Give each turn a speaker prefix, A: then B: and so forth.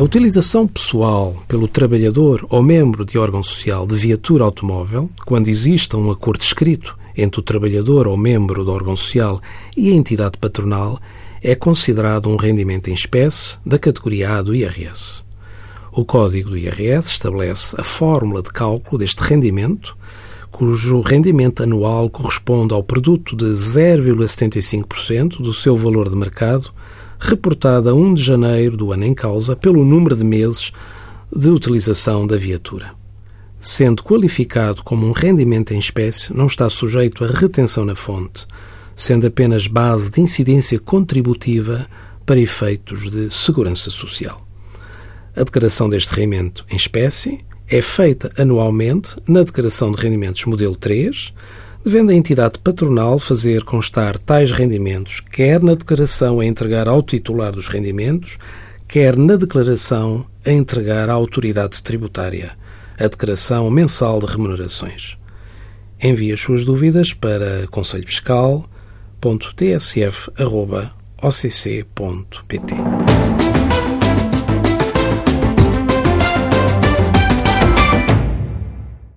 A: A utilização pessoal pelo trabalhador ou membro de órgão social de viatura automóvel, quando exista um acordo escrito entre o trabalhador ou membro do órgão social e a entidade patronal, é considerado um rendimento em espécie da categoria A do IRS. O Código do IRS estabelece a fórmula de cálculo deste rendimento, cujo rendimento anual corresponde ao produto de 0,75% do seu valor de mercado reportada a 1 de janeiro do ano em causa pelo número de meses de utilização da viatura. Sendo qualificado como um rendimento em espécie, não está sujeito a retenção na fonte, sendo apenas base de incidência contributiva para efeitos de segurança social. A declaração deste rendimento em espécie é feita anualmente na Declaração de Rendimentos Modelo 3, devendo a entidade patronal fazer constar tais rendimentos quer na declaração a entregar ao titular dos rendimentos, quer na declaração a entregar à autoridade tributária, a declaração mensal de remunerações. Envie as suas dúvidas para conselhofiscal.tsf.occ.pt.